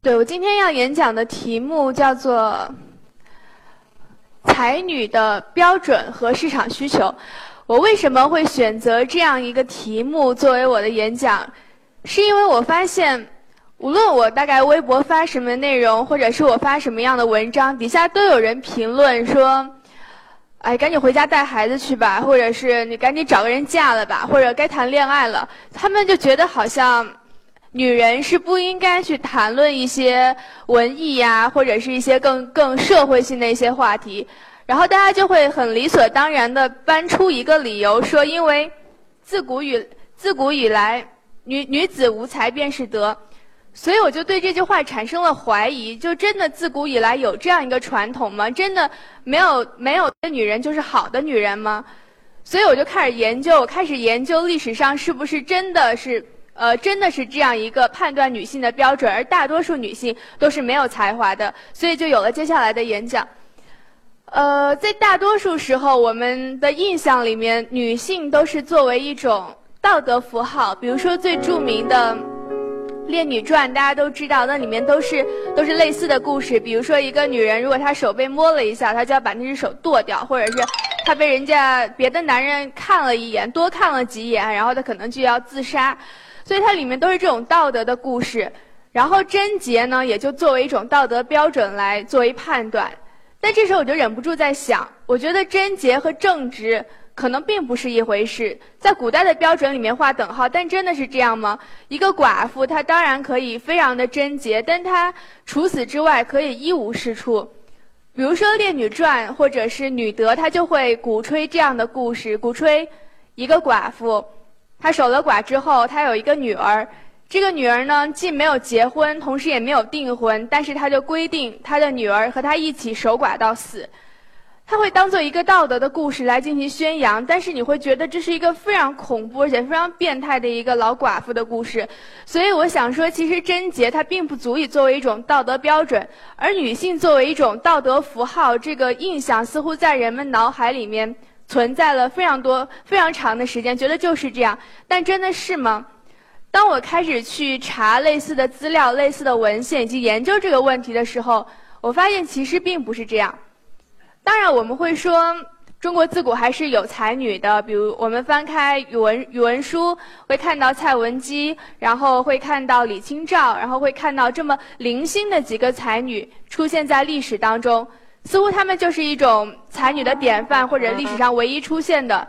对我今天要演讲的题目叫做“才女的标准和市场需求”。我为什么会选择这样一个题目作为我的演讲？是因为我发现，无论我大概微博发什么内容，或者是我发什么样的文章，底下都有人评论说：“哎，赶紧回家带孩子去吧，或者是你赶紧找个人嫁了吧，或者该谈恋爱了。”他们就觉得好像。女人是不应该去谈论一些文艺呀，或者是一些更更社会性的一些话题，然后大家就会很理所当然的搬出一个理由，说因为自古以自古以来，女女子无才便是德，所以我就对这句话产生了怀疑，就真的自古以来有这样一个传统吗？真的没有没有的女人就是好的女人吗？所以我就开始研究，开始研究历史上是不是真的是。呃，真的是这样一个判断女性的标准，而大多数女性都是没有才华的，所以就有了接下来的演讲。呃，在大多数时候，我们的印象里面，女性都是作为一种道德符号，比如说最著名的《烈女传》，大家都知道，那里面都是都是类似的故事。比如说，一个女人如果她手被摸了一下，她就要把那只手剁掉，或者是她被人家别的男人看了一眼，多看了几眼，然后她可能就要自杀。所以它里面都是这种道德的故事，然后贞洁呢，也就作为一种道德标准来作为判断。但这时候我就忍不住在想，我觉得贞洁和正直可能并不是一回事，在古代的标准里面画等号。但真的是这样吗？一个寡妇她当然可以非常的贞洁，但她除此之外可以一无是处。比如说《烈女传》或者是《女德》，她就会鼓吹这样的故事，鼓吹一个寡妇。她守了寡之后，她有一个女儿。这个女儿呢，既没有结婚，同时也没有订婚，但是她就规定她的女儿和她一起守寡到死。她会当做一个道德的故事来进行宣扬，但是你会觉得这是一个非常恐怖而且非常变态的一个老寡妇的故事。所以我想说，其实贞洁它并不足以作为一种道德标准，而女性作为一种道德符号，这个印象似乎在人们脑海里面。存在了非常多、非常长的时间，觉得就是这样，但真的是吗？当我开始去查类似的资料、类似的文献以及研究这个问题的时候，我发现其实并不是这样。当然，我们会说中国自古还是有才女的，比如我们翻开语文语文书，会看到蔡文姬，然后会看到李清照，然后会看到这么零星的几个才女出现在历史当中。似乎她们就是一种才女的典范，或者历史上唯一出现的。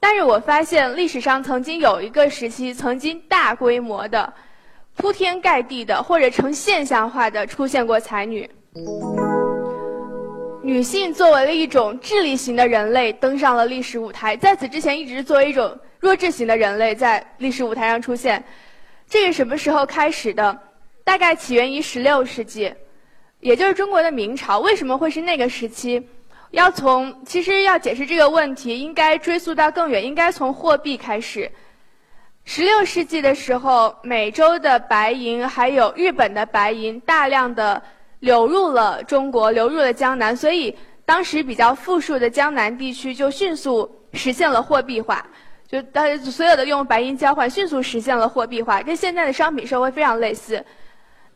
但是我发现历史上曾经有一个时期，曾经大规模的、铺天盖地的，或者呈现象化的出现过才女。女性作为了一种智力型的人类登上了历史舞台，在此之前一直作为一种弱智型的人类在历史舞台上出现。这是什么时候开始的？大概起源于16世纪。也就是中国的明朝为什么会是那个时期？要从其实要解释这个问题，应该追溯到更远，应该从货币开始。十六世纪的时候，美洲的白银还有日本的白银大量的流入了中国，流入了江南，所以当时比较富庶的江南地区就迅速实现了货币化，就大家所有的用白银交换，迅速实现了货币化，跟现在的商品社会非常类似。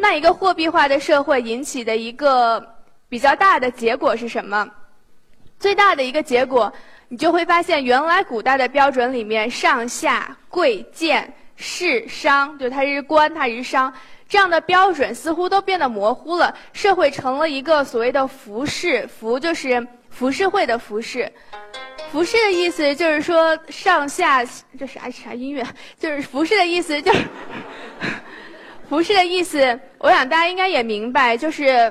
那一个货币化的社会引起的一个比较大的结果是什么？最大的一个结果，你就会发现，原来古代的标准里面，上下贵贱士商，就它是官，它是商，这样的标准似乎都变得模糊了。社会成了一个所谓的服饰，服就是服饰会的服饰。服饰的意思就是说上下，这啥啥音乐？就是服饰的意思就是。服饰的意思，我想大家应该也明白，就是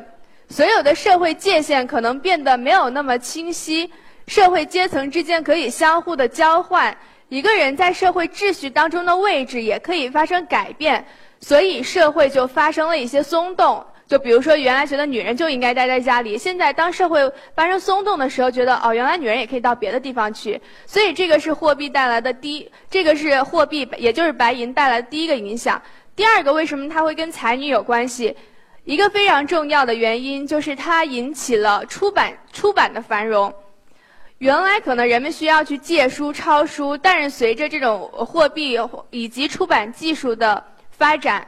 所有的社会界限可能变得没有那么清晰，社会阶层之间可以相互的交换，一个人在社会秩序当中的位置也可以发生改变，所以社会就发生了一些松动。就比如说，原来觉得女人就应该待在家里，现在当社会发生松动的时候，觉得哦，原来女人也可以到别的地方去。所以这个是货币带来的第，这个是货币，也就是白银带来的第一个影响。第二个，为什么它会跟才女有关系？一个非常重要的原因就是它引起了出版出版的繁荣。原来可能人们需要去借书抄书，但是随着这种货币以及出版技术的发展，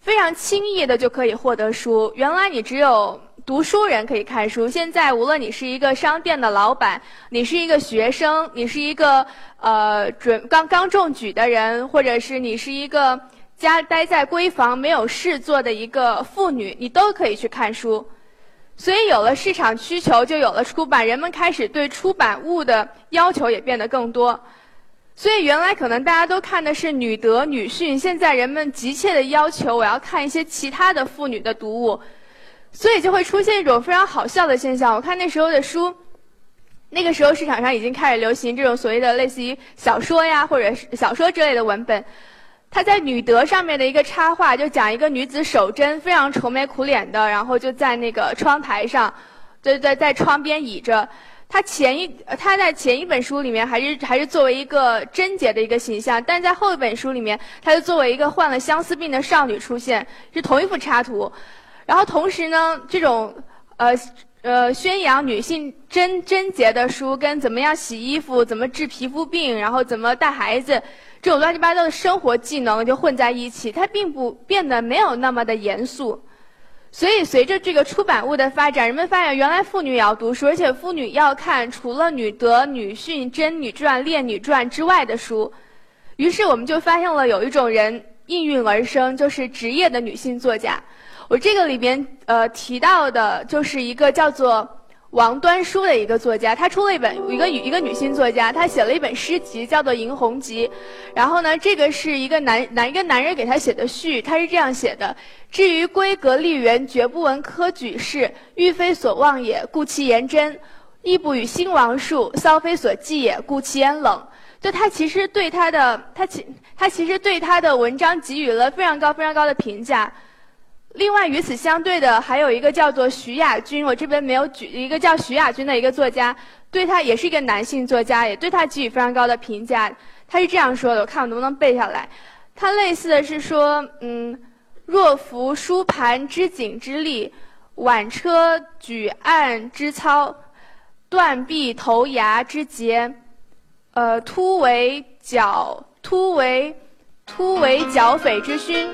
非常轻易的就可以获得书。原来你只有读书人可以看书，现在无论你是一个商店的老板，你是一个学生，你是一个呃准刚刚中举的人，或者是你是一个家待在闺房没有事做的一个妇女，你都可以去看书。所以有了市场需求，就有了出版，人们开始对出版物的要求也变得更多。所以原来可能大家都看的是女德女训，现在人们急切的要求我要看一些其他的妇女的读物，所以就会出现一种非常好笑的现象。我看那时候的书，那个时候市场上已经开始流行这种所谓的类似于小说呀或者是小说之类的文本。他在女德上面的一个插画，就讲一个女子守贞，非常愁眉苦脸的，然后就在那个窗台上，在在在窗边倚着。他前一他在前一本书里面还是还是作为一个贞洁的一个形象，但在后一本书里面，他就作为一个患了相思病的少女出现，是同一幅插图。然后同时呢，这种呃呃宣扬女性贞贞洁的书，跟怎么样洗衣服、怎么治皮肤病、然后怎么带孩子，这种乱七八糟的生活技能就混在一起，它并不变得没有那么的严肃。所以，随着这个出版物的发展，人们发现原来妇女也要读书，而且妇女要看除了《女德》《女训》《贞女传》《烈女传》之外的书。于是，我们就发现了有一种人应运而生，就是职业的女性作家。我这个里边呃提到的就是一个叫做。王端书的一个作家，他出了一本一个一个女性作家，她写了一本诗集，叫做《迎红集》。然后呢，这个是一个男男一个男人给他写的序，他是这样写的：至于闺阁丽园，绝不闻科举事，欲非所望也，故其言真；亦不与兴亡术，骚非所忌也，故其言冷。就他其实对他的他其他其实对他的文章给予了非常高非常高的评价。另外，与此相对的还有一个叫做徐亚军，我这边没有举一个叫徐亚军的一个作家，对他也是一个男性作家，也对他给予非常高的评价。他是这样说的，我看我能不能背下来。他类似的是说，嗯，若服书盘之景之力，挽车举案之操，断臂头牙之节，呃，突围剿突围突围剿匪之勋。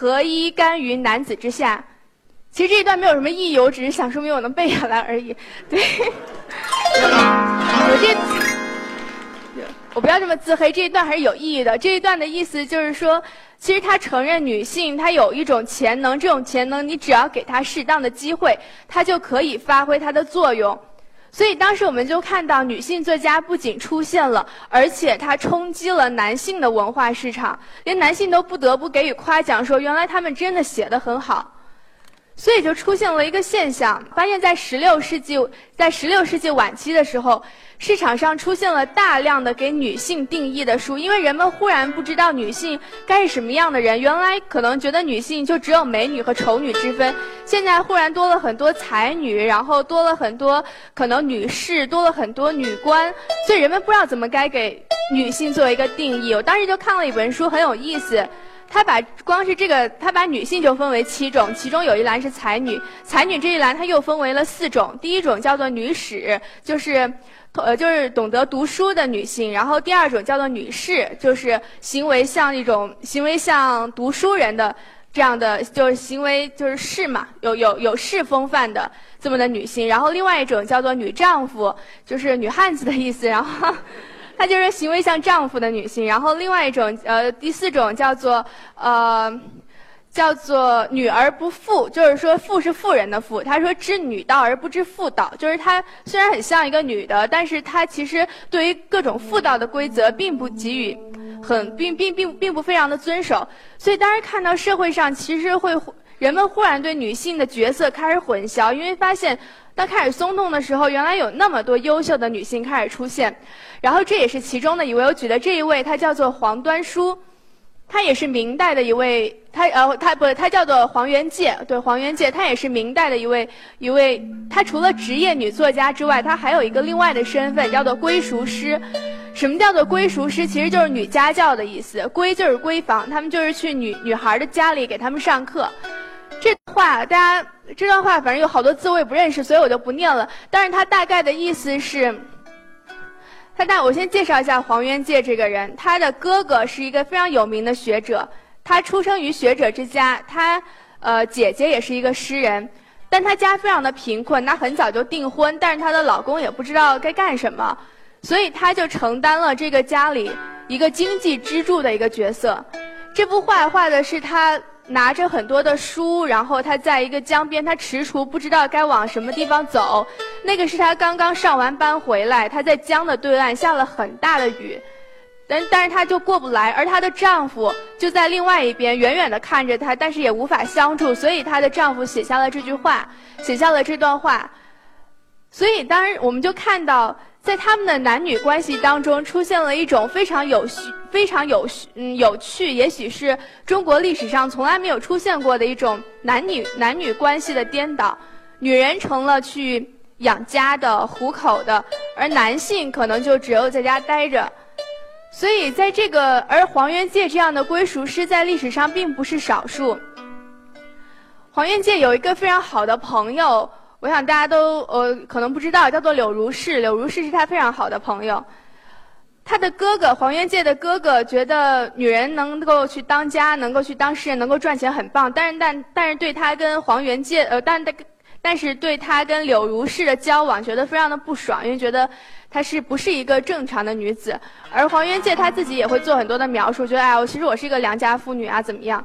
何一甘于男子之下？其实这一段没有什么意义，我只是想说明我能背下来而已。对，我这我不要这么自黑，这一段还是有意义的。这一段的意思就是说，其实他承认女性她有一种潜能，这种潜能你只要给她适当的机会，她就可以发挥它的作用。所以当时我们就看到，女性作家不仅出现了，而且她冲击了男性的文化市场，连男性都不得不给予夸奖，说原来他们真的写得很好。所以就出现了一个现象，发现在十六世纪，在十六世纪晚期的时候，市场上出现了大量的给女性定义的书，因为人们忽然不知道女性该是什么样的人。原来可能觉得女性就只有美女和丑女之分，现在忽然多了很多才女，然后多了很多可能女士，多了很多女官，所以人们不知道怎么该给女性做一个定义。我当时就看了一本书，很有意思。他把光是这个，他把女性就分为七种，其中有一栏是才女，才女这一栏他又分为了四种。第一种叫做女史，就是，呃，就是懂得读书的女性。然后第二种叫做女士，就是行为像一种行为像读书人的这样的，就是行为就是士嘛，有有有士风范的这么的女性。然后另外一种叫做女丈夫，就是女汉子的意思。然后。她就是行为像丈夫的女性，然后另外一种，呃，第四种叫做，呃，叫做女而不妇，就是说妇是妇人的妇。她说知女道而不知妇道，就是她虽然很像一个女的，但是她其实对于各种妇道的规则并不给予很并并并并不非常的遵守。所以当时看到社会上其实会人们忽然对女性的角色开始混淆，因为发现。当开始松动的时候，原来有那么多优秀的女性开始出现，然后这也是其中的一位。我举的这一位，她叫做黄端书，她也是明代的一位。她呃，她不，她叫做黄元介。对，黄元介，她也是明代的一位一位。她除了职业女作家之外，她还有一个另外的身份，叫做闺塾师。什么叫做闺塾师？其实就是女家教的意思。闺就是闺房，他们就是去女女孩的家里给他们上课。这话大家这段话反正有好多字我也不认识，所以我就不念了。但是他大概的意思是，他大我先介绍一下黄渊介这个人。他的哥哥是一个非常有名的学者，他出生于学者之家，他呃姐姐也是一个诗人，但她家非常的贫困，她很早就订婚，但是她的老公也不知道该干什么，所以她就承担了这个家里一个经济支柱的一个角色。这幅画画的是她。拿着很多的书，然后他在一个江边，他踟蹰，不知道该往什么地方走。那个是他刚刚上完班回来，他在江的对岸下了很大的雨，但但是他就过不来，而她的丈夫就在另外一边远远的看着她，但是也无法相助，所以她的丈夫写下了这句话，写下了这段话。所以当然我们就看到。在他们的男女关系当中，出现了一种非常有趣、非常有趣嗯有趣，也许是中国历史上从来没有出现过的一种男女男女关系的颠倒。女人成了去养家的、糊口的，而男性可能就只有在家待着。所以，在这个而黄元介这样的归属师在历史上并不是少数。黄元介有一个非常好的朋友。我想大家都呃可能不知道，叫做柳如是。柳如是是他非常好的朋友。他的哥哥黄元介的哥哥觉得女人能够去当家，能够去当诗人，能够赚钱很棒。但是但但是对他跟黄元介呃但但但是对他跟柳如是的交往觉得非常的不爽，因为觉得她是不是一个正常的女子。而黄元介他自己也会做很多的描述，觉得哎我其实我是一个良家妇女啊怎么样？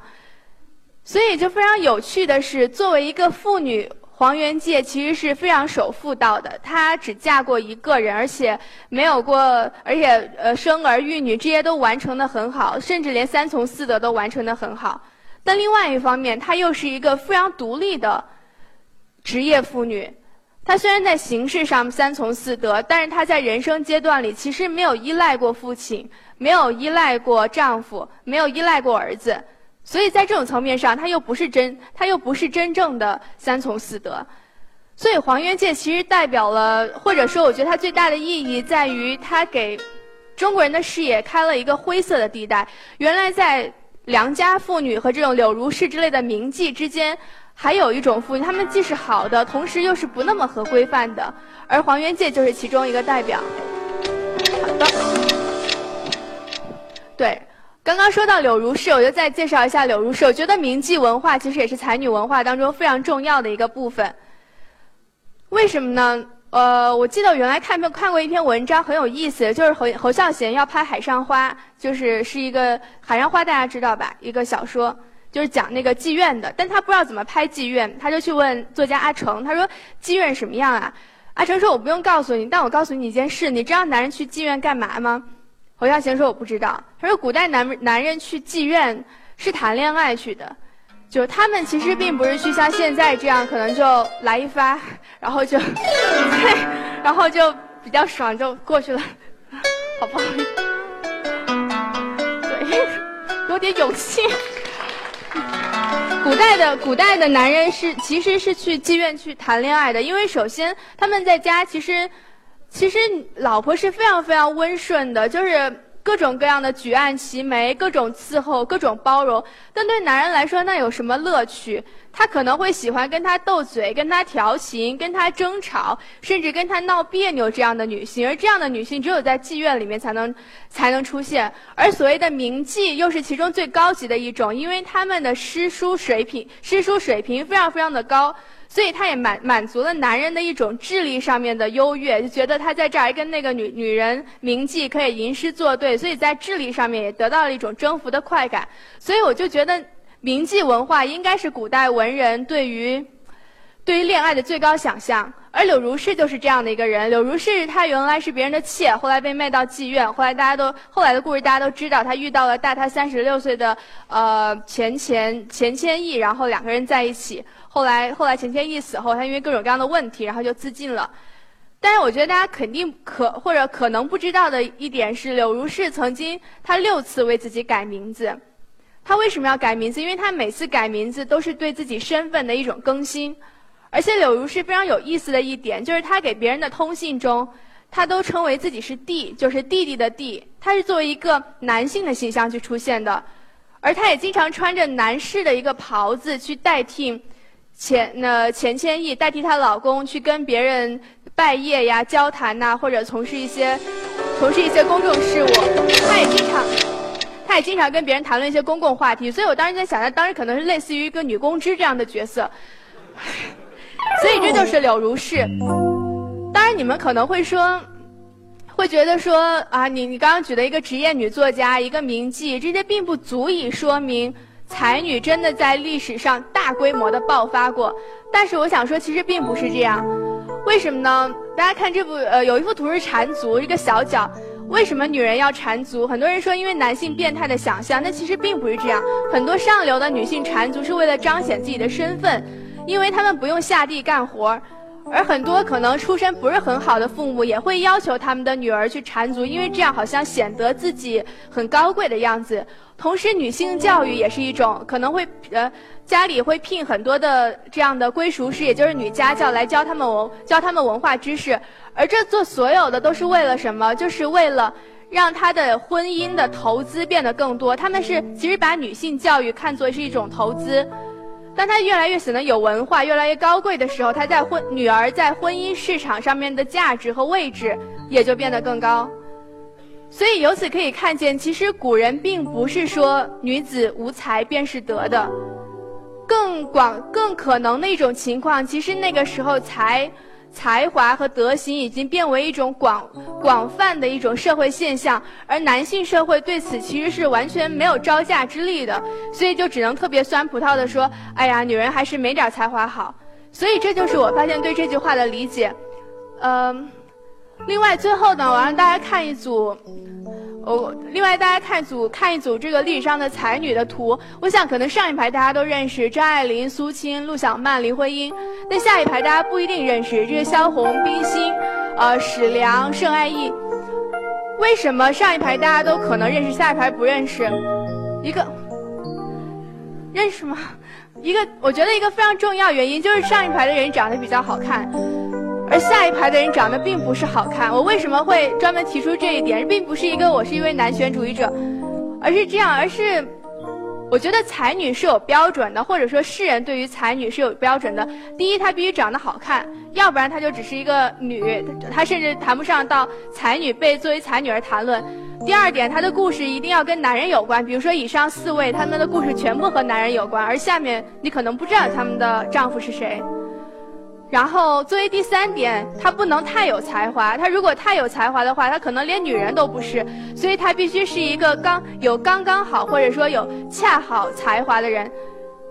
所以就非常有趣的是，作为一个妇女。黄元介其实是非常守妇道的，她只嫁过一个人，而且没有过，而且呃生儿育女这些都完成的很好，甚至连三从四德都完成的很好。但另外一方面，她又是一个非常独立的职业妇女。她虽然在形式上三从四德，但是她在人生阶段里其实没有依赖过父亲，没有依赖过丈夫，没有依赖过儿子。所以在这种层面上，他又不是真，他又不是真正的三从四德。所以黄元介其实代表了，或者说，我觉得他最大的意义在于，他给中国人的视野开了一个灰色的地带。原来在良家妇女和这种柳如是之类的名妓之间，还有一种妇女，她们既是好的，同时又是不那么合规范的。而黄元介就是其中一个代表。好的，对。刚刚说到柳如是，我就再介绍一下柳如是。我觉得名妓文化其实也是才女文化当中非常重要的一个部分。为什么呢？呃，我记得原来看看过一篇文章很有意思，就是侯侯孝贤要拍《海上花》，就是是一个《海上花》，大家知道吧？一个小说，就是讲那个妓院的。但他不知道怎么拍妓院，他就去问作家阿成，他说：“妓院什么样啊？”阿成说：“我不用告诉你，但我告诉你一件事，你知道男人去妓院干嘛吗？”侯孝贤说：“我不知道。”他说：“古代男男人去妓院是谈恋爱去的，就他们其实并不是去像现在这样，可能就来一发，然后就，然后就比较爽就过去了，好不好？对，有点勇气。古代的古代的男人是其实是去妓院去谈恋爱的，因为首先他们在家其实。”其实老婆是非常非常温顺的，就是各种各样的举案齐眉，各种伺候，各种包容。但对男人来说，那有什么乐趣？他可能会喜欢跟他斗嘴、跟他调情、跟他争吵，甚至跟他闹别扭这样的女性。而这样的女性，只有在妓院里面才能才能出现。而所谓的名妓，又是其中最高级的一种，因为他们的诗书水平、诗书水平非常非常的高。所以他也满满足了男人的一种智力上面的优越，就觉得他在这儿还跟那个女女人名妓可以吟诗作对，所以在智力上面也得到了一种征服的快感。所以我就觉得名妓文化应该是古代文人对于对于恋爱的最高想象。而柳如是就是这样的一个人。柳如是她原来是别人的妾，后来被卖到妓院，后来大家都后来的故事大家都知道，她遇到了大她三十六岁的呃钱钱钱谦益，然后两个人在一起。后来，后来钱谦益死后，他因为各种各样的问题，然后就自尽了。但是，我觉得大家肯定可或者可能不知道的一点是，柳如是曾经她六次为自己改名字。她为什么要改名字？因为她每次改名字都是对自己身份的一种更新。而且，柳如是非常有意思的一点，就是他给别人的通信中，他都称为自己是弟，就是弟弟的弟。他是作为一个男性的形象去出现的，而他也经常穿着男士的一个袍子去代替。钱那钱谦益代替她老公去跟别人拜谒呀、交谈呐，或者从事一些从事一些公众事务。她也经常，她也经常跟别人谈论一些公共话题，所以我当时在想，她当时可能是类似于一个女公知这样的角色。所以这就是柳如是。当然，你们可能会说，会觉得说啊，你你刚刚举的一个职业女作家，一个名妓，这些并不足以说明才女真的在历史上大规模的爆发过。但是我想说，其实并不是这样。为什么呢？大家看这部呃，有一幅图是缠足，一个小脚。为什么女人要缠足？很多人说因为男性变态的想象，那其实并不是这样。很多上流的女性缠足是为了彰显自己的身份。因为他们不用下地干活而很多可能出身不是很好的父母也会要求他们的女儿去缠足，因为这样好像显得自己很高贵的样子。同时，女性教育也是一种，可能会呃家里会聘很多的这样的归属师，也就是女家教来教他们文教他们文化知识。而这做所有的都是为了什么？就是为了让他的婚姻的投资变得更多。他们是其实把女性教育看作是一种投资。当他越来越显得有文化、越来越高贵的时候，他在婚女儿在婚姻市场上面的价值和位置也就变得更高。所以由此可以看见，其实古人并不是说女子无才便是德的，更广、更可能的一种情况，其实那个时候才。才华和德行已经变为一种广广泛的一种社会现象，而男性社会对此其实是完全没有招架之力的，所以就只能特别酸葡萄的说：“哎呀，女人还是没点才华好。”所以这就是我发现对这句话的理解。嗯，另外最后呢，我让大家看一组。哦，另外大家看组看一组这个历史上的才女的图，我想可能上一排大家都认识张爱玲、苏青、陆小曼、林徽因，那下一排大家不一定认识，这是萧红、冰心，呃，史良、盛爱意。为什么上一排大家都可能认识，下一排不认识？一个认识吗？一个，我觉得一个非常重要原因就是上一排的人长得比较好看。而下一排的人长得并不是好看，我为什么会专门提出这一点？并不是一个我是一位男权主义者，而是这样，而是我觉得才女是有标准的，或者说世人对于才女是有标准的。第一，她必须长得好看，要不然她就只是一个女，她甚至谈不上到才女被作为才女而谈论。第二点，她的故事一定要跟男人有关，比如说以上四位，他们的故事全部和男人有关，而下面你可能不知道他们的丈夫是谁。然后作为第三点，他不能太有才华。他如果太有才华的话，他可能连女人都不是。所以他必须是一个刚有刚刚好，或者说有恰好才华的人。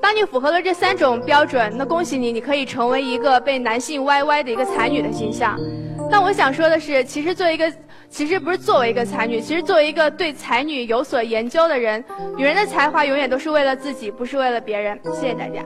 当你符合了这三种标准，那恭喜你，你可以成为一个被男性歪歪的一个才女的形象。但我想说的是，其实作为一个，其实不是作为一个才女，其实作为一个对才女有所研究的人，女人的才华永远都是为了自己，不是为了别人。谢谢大家。